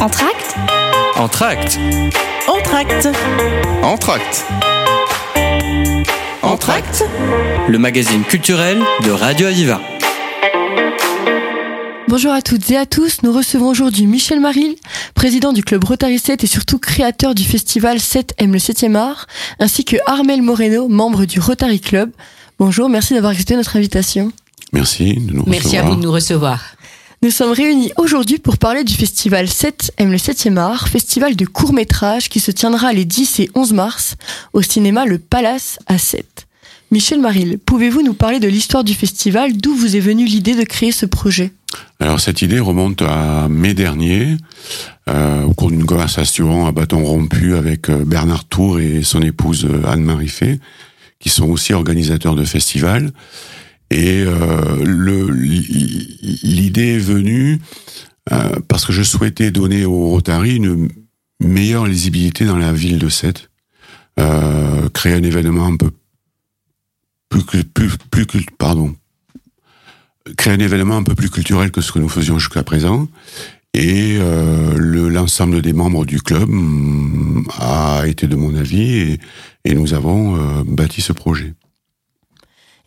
Entracte Entracte Entracte Entracte Entracte Le magazine culturel de Radio Aviva. Bonjour à toutes et à tous, nous recevons aujourd'hui Michel Maril, président du club Rotary 7 et surtout créateur du festival 7 aime le 7e art, ainsi que Armel Moreno, membre du Rotary Club. Bonjour, merci d'avoir accepté notre invitation. Merci de nous Merci à recevoir. vous de nous recevoir. Nous sommes réunis aujourd'hui pour parler du festival 7 aime le 7e art, festival de court-métrage qui se tiendra les 10 et 11 mars au cinéma Le Palace à 7. Michel Maril, pouvez-vous nous parler de l'histoire du festival, d'où vous est venue l'idée de créer ce projet? Alors cette idée remonte à mai dernier, euh, au cours d'une conversation à bâton rompu avec euh, Bernard Tour et son épouse euh, Anne-Marie Fay, qui sont aussi organisateurs de festivals. Et euh, l'idée est venue euh, parce que je souhaitais donner au Rotary une meilleure lisibilité dans la ville de Sète, euh, créer un événement un peu plus, plus, plus, pardon, créer un événement un peu plus culturel que ce que nous faisions jusqu'à présent. Et euh, le- l'ensemble des membres du club hum, a été de mon avis et, et nous avons euh, bâti ce projet.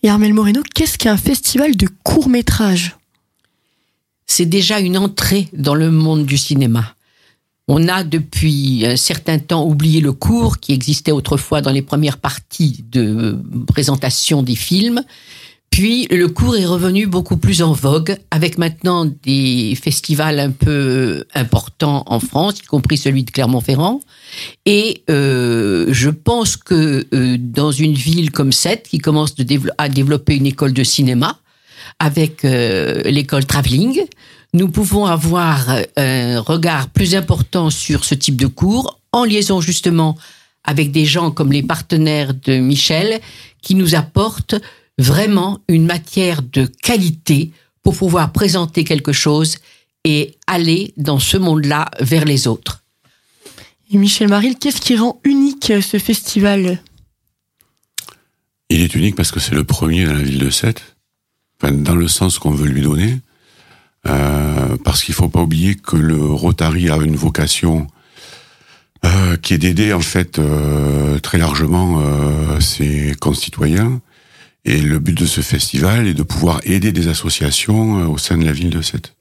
Et Armel Moreno, qu'est-ce qu'un festival de court-métrage? C'est déjà une entrée dans le monde du cinéma. On a depuis un certain temps oublié le cours qui existait autrefois dans les premières parties de présentation des films. Puis le cours est revenu beaucoup plus en vogue avec maintenant des festivals un peu importants en France, y compris celui de Clermont-Ferrand. Et euh, je pense que euh, dans une ville comme cette, qui commence à développer une école de cinéma, avec euh, l'école Travelling, nous pouvons avoir euh, un regard plus important sur ce type de cours, en liaison justement avec des gens comme les partenaires de Michel, qui nous apportent vraiment une matière de qualité pour pouvoir présenter quelque chose et aller dans ce monde-là vers les autres. Et Michel Maril, qu'est-ce qui rend unique euh, ce festival? Il est unique parce que c'est le premier dans la ville de Sète, enfin, dans le sens qu'on veut lui donner, euh, parce qu'il faut pas oublier que le Rotary a une vocation euh, qui est d'aider en fait euh, très largement euh, ses concitoyens. Et le but de ce festival est de pouvoir aider des associations euh, au sein de la ville de Sète.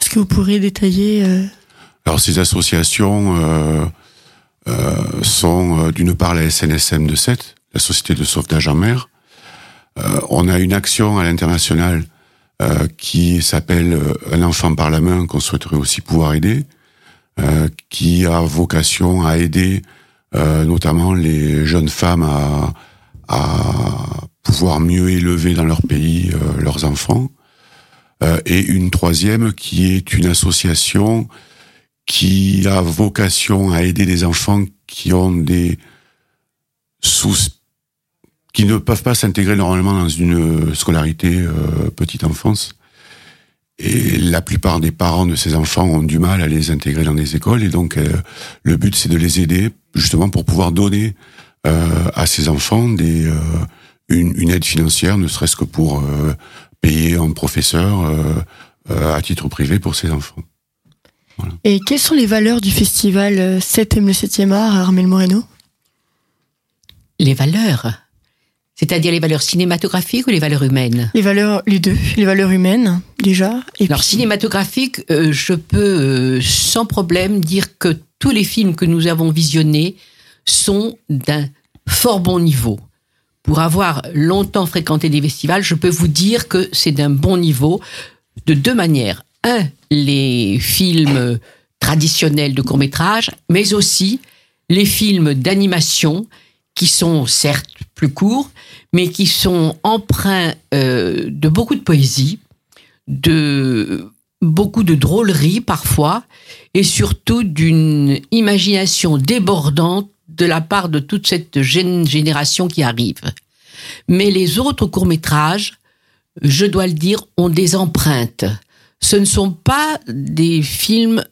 Est-ce que vous pourriez détailler euh, Alors ces associations euh, euh, sont euh, d'une part la SNSM de Sète, la Société de sauvetage en mer. Euh, on a une action à l'international euh, qui s'appelle Un enfant par la main qu'on souhaiterait aussi pouvoir aider, euh, qui a vocation à aider euh, notamment les jeunes femmes à, à pouvoir mieux élever dans leur pays euh, leurs enfants. Euh, et une troisième qui est une association qui a vocation à aider des enfants qui ont des sous qui ne peuvent pas s'intégrer normalement dans une scolarité euh, petite enfance. Et la plupart des parents de ces enfants ont du mal à les intégrer dans des écoles. Et donc, euh, le but, c'est de les aider justement pour pouvoir donner euh, à ces enfants des, euh, une, une aide financière, ne serait-ce que pour euh, payer un professeur euh, euh, à titre privé pour ces enfants. Et quelles sont les valeurs du festival euh, 7 aime le 7e art, Armel Moreno? Les valeurs, c'est-à-dire les valeurs cinématographiques ou les valeurs humaines? Les valeurs, les deux, les valeurs humaines, déjà. Et Alors puis- cinématographique, euh, je peux euh, sans problème dire que tous les films que nous avons visionnés sont d'un fort bon niveau. Pour avoir longtemps fréquenté des festivals, je peux vous dire que c'est d'un bon niveau de deux manières. Un, les films traditionnels de court-métrage, mais aussi les films d'animation qui sont certes plus courts, mais qui sont empreints euh, de beaucoup de poésie, de beaucoup de drôlerie parfois, et surtout d'une imagination débordante de la part de toute cette gén- génération qui arrive. Mais les autres courts-métrages, je dois le dire, ont des empreintes. Ce ne sont pas des films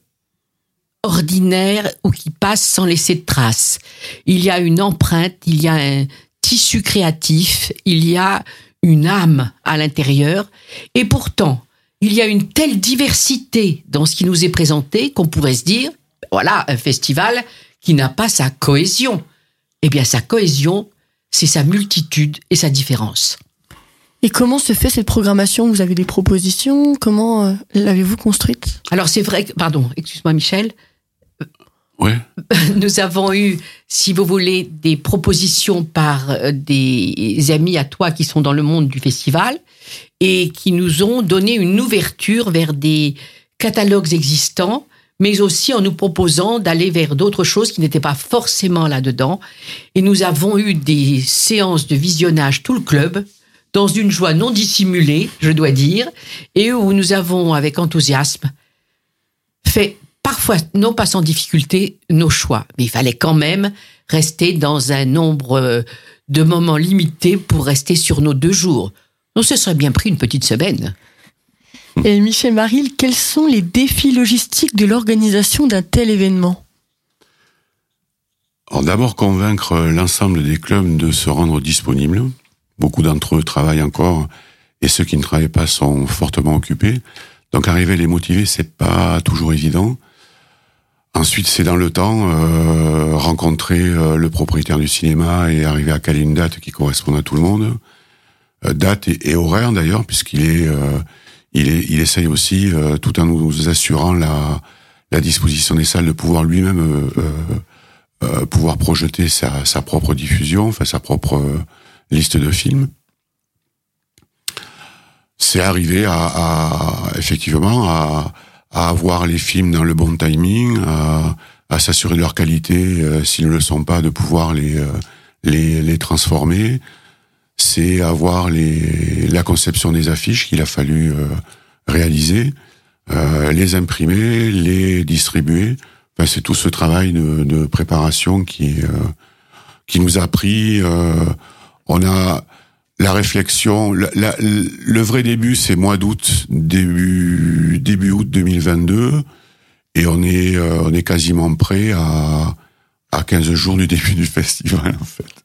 ordinaires ou qui passent sans laisser de traces. Il y a une empreinte, il y a un tissu créatif, il y a une âme à l'intérieur, et pourtant, il y a une telle diversité dans ce qui nous est présenté qu'on pourrait se dire, voilà, un festival qui n'a pas sa cohésion. Eh bien, sa cohésion, c'est sa multitude et sa différence. Et comment se fait cette programmation? Vous avez des propositions? Comment euh, l'avez-vous construite? Alors, c'est vrai que, pardon, excuse-moi Michel, Ouais. nous avons eu, si vous voulez, des propositions par euh, des amis à toi qui sont dans le monde du festival et qui nous ont donné une ouverture vers des catalogues existants, mais aussi en nous proposant d'aller vers d'autres choses qui n'étaient pas forcément là-dedans. Et nous avons eu des séances de visionnage tout le club, dans une joie non dissimulée, je dois dire, et où nous avons, avec enthousiasme, fait parfois, non pas sans difficulté, nos choix. Mais il fallait quand même rester dans un nombre euh, de moments limités pour rester sur nos deux jours. On se serait bien pris une petite semaine. Et Michel Maril, quels sont les défis logistiques de l'organisation d'un tel événement? D'abord convaincre l'ensemble des clubs de se rendre disponibles. Beaucoup d'entre eux travaillent encore et ceux qui ne travaillent pas sont fortement occupés. Donc arriver à les motiver, c'est pas toujours évident. Ensuite, c'est dans le temps euh, rencontrer euh, le propriétaire du cinéma et arriver à caler une date qui corresponde à tout le monde. Euh, date et, et horaire d'ailleurs, puisqu'il est, il essaye aussi, euh, tout en nous assurant la, disposition des salles, de pouvoir lui-même euh, euh, pouvoir projeter sa, propre diffusion, enfin sa propre liste de films. C'est arriver à, effectivement à avoir les films dans le bon timing, à, s'assurer de leur qualité, s'ils ne le sont pas, de pouvoir les, les transformer. C'est avoir les, la conception des affiches qu'il a fallu euh, réaliser, euh, les imprimer, les distribuer. Enfin, c'est tout ce travail de, de préparation qui, euh, qui nous a pris. on a la réflexion, la- la- le vrai début, c'est mois d'août, début début août 2022, et on est euh, on est quasiment prêt à à 15 jours du début du festival en fait.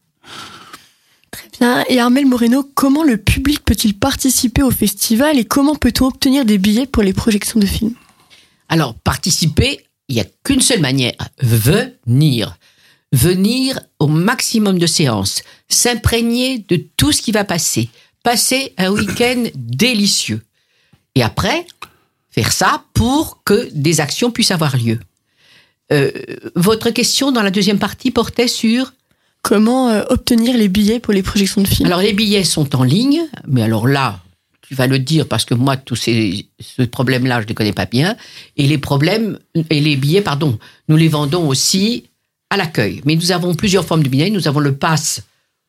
Et Armel Moreno, comment le public peut-il participer au festival et comment peut-on obtenir des billets pour les projections de films? Alors, participer, il n'y a qu'une seule manière, venir. Venir au maximum de séances, s'imprégner de tout ce qui va passer, passer un week-end délicieux. Et après, faire ça pour que des actions puissent avoir lieu. Euh, votre question dans la deuxième partie portait sur... Comment euh, obtenir les billets pour les projections de films? Alors, les billets sont en ligne, mais alors là, tu vas le dire parce que moi, tous ces, ce problème-là, je ne les connais pas bien. Et les problèmes, et les billets, pardon, nous les vendons aussi à l'accueil. Mais nous avons plusieurs formes de billets. Nous avons le pass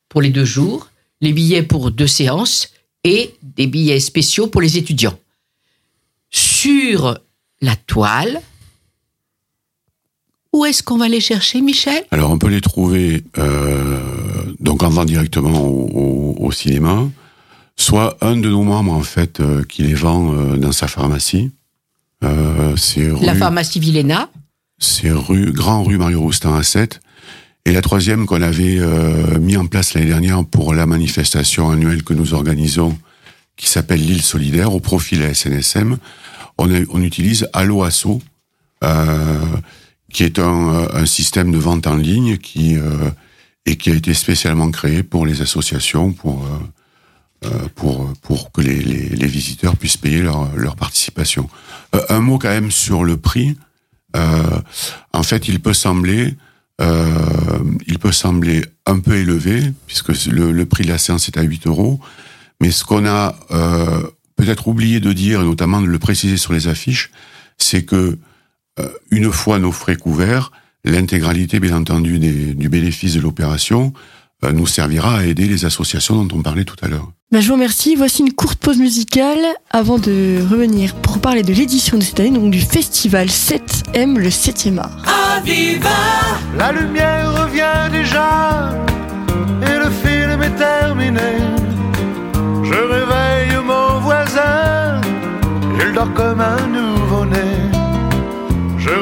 pour les deux jours, les billets pour deux séances et des billets spéciaux pour les étudiants. Sur la toile, où est-ce qu'on va les chercher, Michel? Alors on peut les trouver euh, donc en vente directement au, au- au cinéma, soit un de nos membres en fait euh, qui les vend euh, dans sa pharmacie. Euh, rue, La pharmacie Villéna. c'est rue Grand rue Mario Roustan à 7. Et la troisième qu'on avait euh, mis en place l'année dernière pour la manifestation annuelle que nous organisons, qui s'appelle l'île solidaire, au profit de la SNSM, on, a- on utilise Allo Asso, euh, qui est un, euh, un système de vente en ligne qui euh, et qui a été spécialement créé pour les associations, pour euh, pour pour que les, les, visiteurs puissent payer leur, leur participation. Un mot quand même sur le prix. En fait, il peut sembler il peut sembler un peu élevé puisque le, le prix de la séance est à 8 euros. Mais ce qu'on a peut-être oublié de dire, et notamment de le préciser sur les affiches, c'est que une fois nos frais couverts, l'intégralité, bien entendu, des- du bénéfice de l'opération euh, nous servira à aider les associations dont on parlait tout à l'heure. Ben, je vous remercie. Voici une courte pause musicale avant de revenir pour parler de l'édition de cette année, donc du festival 7M, le 7e art. La lumière revient déjà et le film est terminé. Je réveille mon voisin, il dort comme un nouveau-né.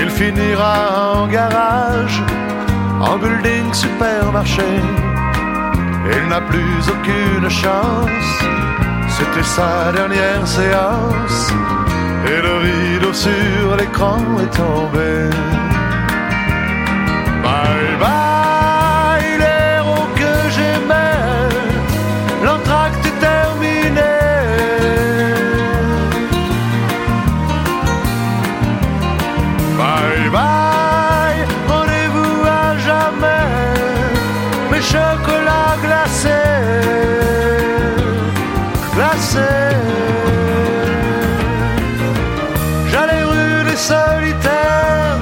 Il finira en garage, en building supermarché. Il n'a plus aucune chance, c'était sa dernière séance. Et le rideau sur l'écran est tombé. Bye bye, J'allais rue des solitaires,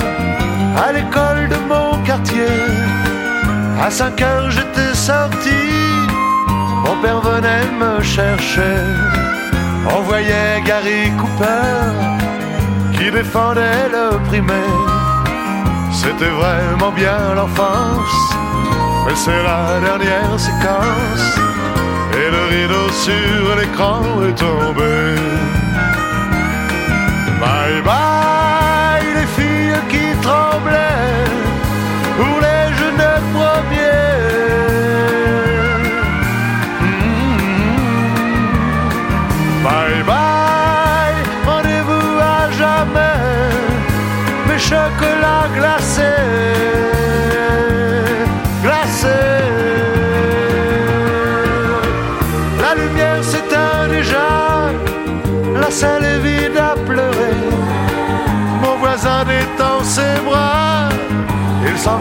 à l'école de mon quartier. À 5 heures j'étais sorti, mon père venait me chercher. On voyait Gary Cooper qui défendait le primaire. C'était vraiment bien l'enfance, mais c'est la dernière séquence. Et le rideau sur l'écran est tombé. Bye bye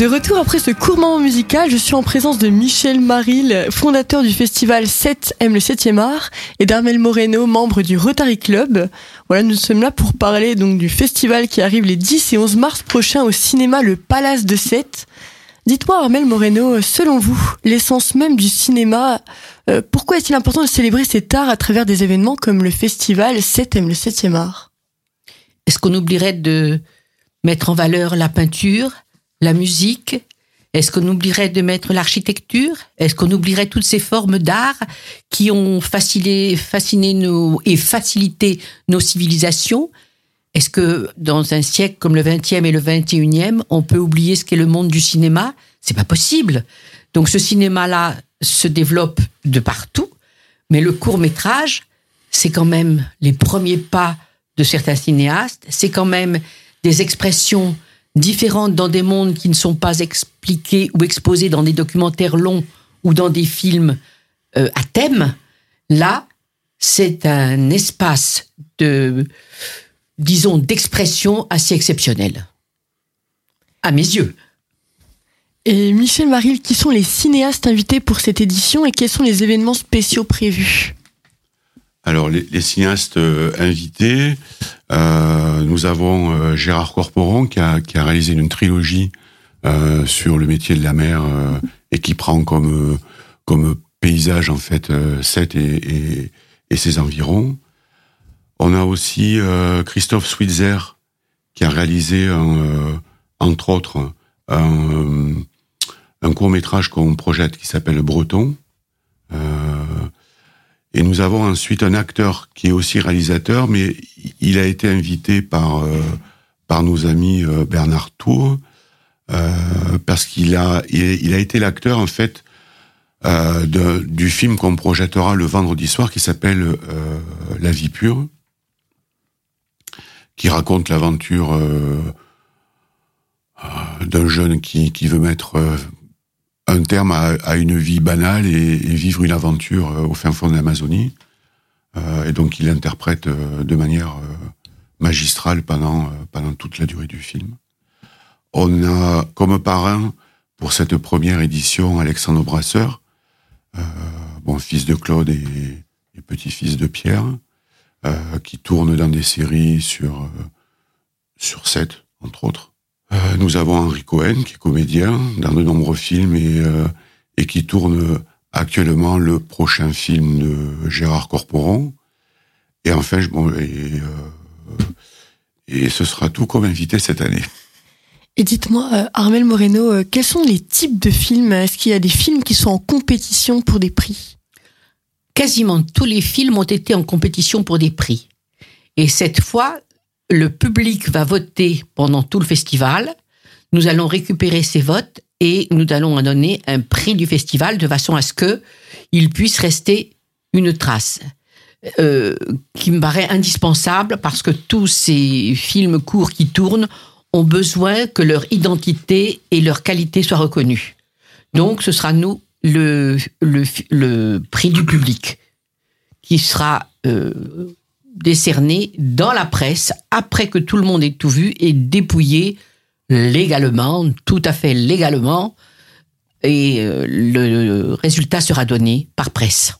De retour après ce court moment musical, je suis en présence de Michel Maril, fondateur du festival 7 aime le 7e art, et d'Armel Moreno, membre du Rotary Club. Voilà, nous sommes là pour parler donc du festival qui arrive les 10 et 11 mars prochains au cinéma Le Palace de 7. Dites-moi Armel Moreno, selon vous, l'essence même du cinéma, euh, pourquoi est-il important de célébrer cet art à travers des événements comme le festival 7 aime le 7e art? Est-ce qu'on oublierait de mettre en valeur la peinture, la musique Est-ce qu'on oublierait de mettre l'architecture? Est-ce qu'on oublierait toutes ces formes d'art qui ont fasciné, fasciné nos, et facilité nos civilisations? Est-ce que dans un siècle comme le 20e et le 21e, on peut oublier ce qu'est le monde du cinéma? C'est pas possible. Donc ce cinéma-là se développe de partout, mais le court métrage, c'est quand même les premiers pas de certains cinéastes, c'est quand même des expressions différentes dans des mondes qui ne sont pas expliqués ou exposés dans des documentaires longs ou dans des films euh, à thème. Là, c'est un espace de, disons, d'expression assez exceptionnel. À mes yeux. Et Michel Maril, qui sont les cinéastes invités pour cette édition et quels sont les événements spéciaux prévus? Alors, les, les cinéastes euh, invités, euh, nous avons euh, Gérard Corporon qui a, a réalisé une trilogie euh, sur le métier de la mer et qui prend comme, comme paysage en fait Sète et, ses environs. On a aussi Christophe Switzer qui a réalisé entre autres un, un court métrage qu'on projette qui s'appelle Breton. Et nous avons ensuite un acteur qui est aussi réalisateur, mais il a été invité par euh, par nos amis euh, Bernard Tour euh, parce qu'il a il, a été l'acteur en fait de, du film qu'on projettera le vendredi soir qui s'appelle La vie pure, qui raconte l'aventure d'un jeune qui, qui veut mettre un terme à, une vie banale et, vivre une aventure au fin fond de l'Amazonie. et donc il l'interprète de manière magistrale pendant, pendant toute la durée du film. On a comme parrain pour cette première édition Alexandre Brasseur, euh, bon fils de Claude et, petit-fils de Pierre, euh, qui tourne dans des séries sur euh, sur sept entre autres. Euh, nous avons Henri Cohen qui est comédien dans de nombreux films et et qui tourne actuellement le prochain film de Gérard Corporon. Et enfin, bon, et, et ce sera tout comme invité cette année. Et dites-moi, euh, Armel Moreno, euh, quels sont les types de films? Est-ce qu'il y a des films qui sont en compétition pour des prix? Quasiment tous les films ont été en compétition pour des prix. Et cette fois, le public va voter pendant tout le festival. Nous allons récupérer ces votes et nous allons en donner un prix du festival de façon à ce que il puisse rester une trace. Euh, qui me paraît indispensable parce que tous ces films courts qui tournent ont besoin que leur identité et leur qualité soient reconnues. Donc, ce sera nous le, prix du public qui sera euh, décerné dans la presse après que tout le monde ait tout vu et dépouillé légalement, tout à fait légalement, et euh, le résultat sera donné par presse.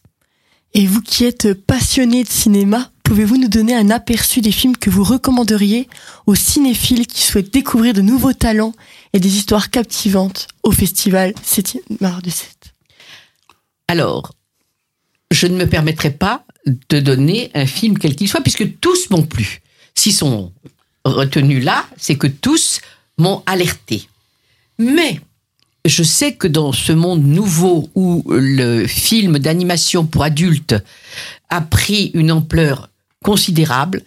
Et vous qui êtes passionné de cinéma, pouvez-vous nous donner un aperçu des films que vous recommanderiez aux cinéphiles qui souhaitent découvrir de nouveaux talents et des histoires captivantes au festival 7 Mars de 7 Alors, je ne me permettrai pas de donner un film quel qu'il soit, puisque tous m'ont plu. S'ils sont retenus là, c'est que tous m'ont alerté. Mais je sais que dans ce monde nouveau où le film d'animation pour adultes a pris une ampleur considérable,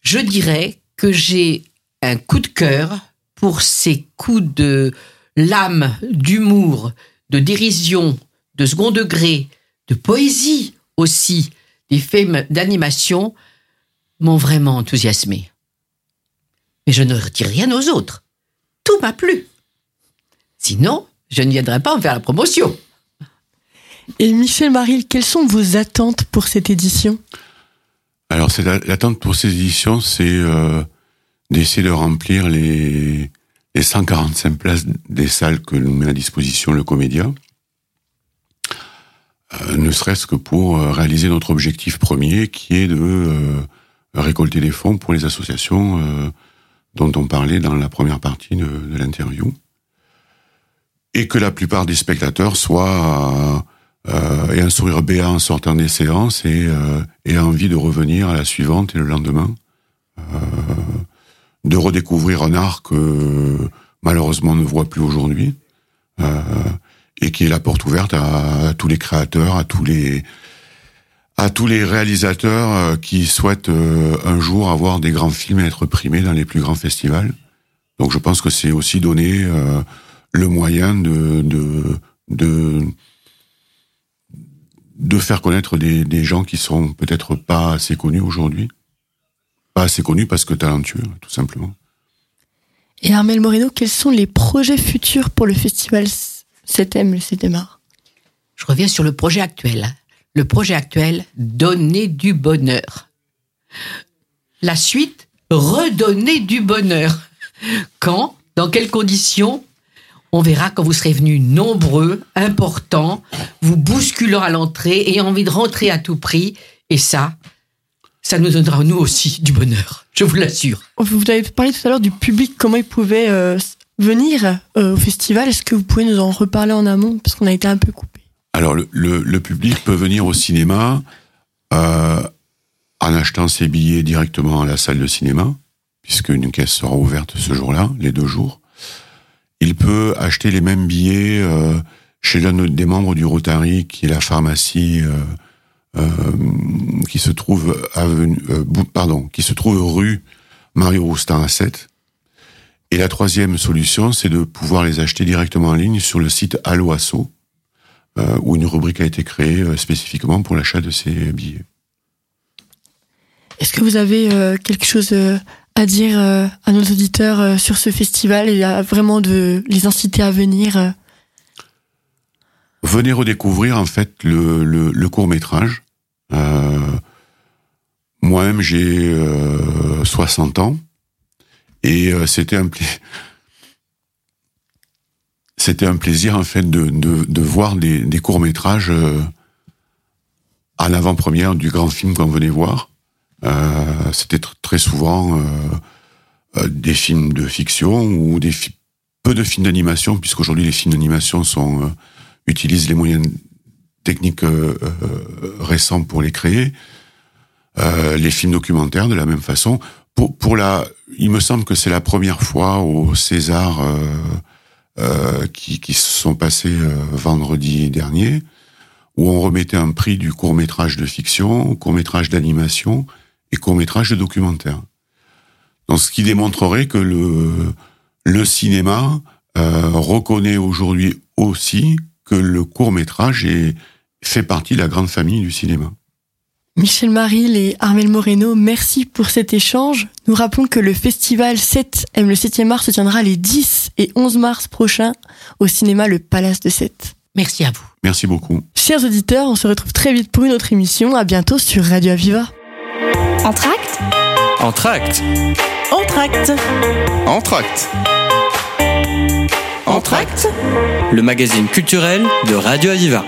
je dirais que j'ai un coup de cœur pour ces coups de lame, d'humour, de dérision, de second degré, de poésie aussi, des films d'animation m'ont vraiment enthousiasmé. Mais je ne retire rien aux autres. Tout m'a plu. Sinon, je ne viendrai pas en faire la promotion. Et Michel Maril, quelles sont vos attentes pour cette édition? Alors, l'attente pour cette édition, c'est euh, d'essayer de remplir les, les 145 places des salles que nous met à disposition le comédien. Euh, ne serait-ce que pour euh, réaliser notre objectif premier, qui est de récolter des fonds pour les associations dont on parlait dans la première partie de l'interview. Et que la plupart des spectateurs soient euh, aient un sourire béat en sortant des séances et euh, envie de revenir à la suivante et le lendemain, euh, de redécouvrir un art que malheureusement on ne voit plus aujourd'hui. Euh, et qui est la porte ouverte à, tous les créateurs, à tous les à tous les réalisateurs euh, qui souhaitent euh, un jour avoir des grands films et être primés dans les plus grands festivals. Donc je pense que c'est aussi donner le moyen de, de, de, de faire connaître des, des gens qui sont peut-être pas assez connus aujourd'hui. Pas assez connus parce que talentueux, tout simplement. Et Armel Moreno, quels sont les projets futurs pour le festival 7M, le 7 Je reviens sur le projet actuel. Le projet actuel, donner du bonheur. La suite, redonner du bonheur. Quand Dans quelles conditions on verra quand vous serez venus nombreux, importants, vous bousculant à l'entrée, ayant envie de rentrer à tout prix. Et ça, ça nous donnera nous aussi du bonheur, je vous l'assure. Vous avez parlé tout à l'heure du public, comment il pouvait euh, venir euh, au festival. Est-ce que vous pouvez nous en reparler en amont? Parce qu'on a été un peu coupé. Alors, le, public peut venir au cinéma euh, en achetant ses billets directement à la salle de cinéma, puisque une caisse sera ouverte ce jour-là, les deux jours il peut acheter les mêmes billets euh, chez l'un des membres du Rotary, qui est la pharmacie qui se trouve avenue, rue Mario Roustin à 7. Et la troisième solution, c'est de pouvoir les acheter directement en ligne sur le site Alloasso, où une rubrique a été créée spécifiquement pour l'achat de ces billets. Est-ce que vous avez quelque chose à dire euh, à nos auditeurs euh, sur ce festival et à vraiment de les inciter à venir euh? Venez redécouvrir en fait le, le, le court métrage. Euh, Moi-même, j'ai euh, 60 ans et euh, c'était un c'était un plaisir en fait de, de, voir des, des courts métrages à l'avant-première du grand film qu'on venait voir. Euh, c'était tr- très souvent euh, euh, des films de fiction ou peu de films d'animation puisqu'aujourd'hui les films d'animation euh, utilisent les moyens techniques euh, euh, récents pour les créer. Euh, les films documentaires de la même façon. Pour, pour la, il me semble que c'est la première fois au César euh, euh, qui, qui se sont passés euh, vendredi dernier, où on remettait un prix du court métrage de fiction, court métrage d'animation et court métrage de documentaire. Donc, ce qui démontrerait que le le cinéma euh, reconnaît aujourd'hui aussi que le court métrage est fait partie de la grande famille du cinéma. Michel Maril et Armel Moreno, merci pour cet échange. Nous rappelons que le festival 7 M le 7e mars se tiendra les 10 et 11 mars prochains au cinéma Le Palace de 7. Merci à vous. Merci beaucoup. Chers auditeurs, on se retrouve très vite pour une autre émission. À bientôt sur Radio Aviva. Entracte Entracte. Entracte Entracte. Entracte. Le magazine culturel de Radio Aviva.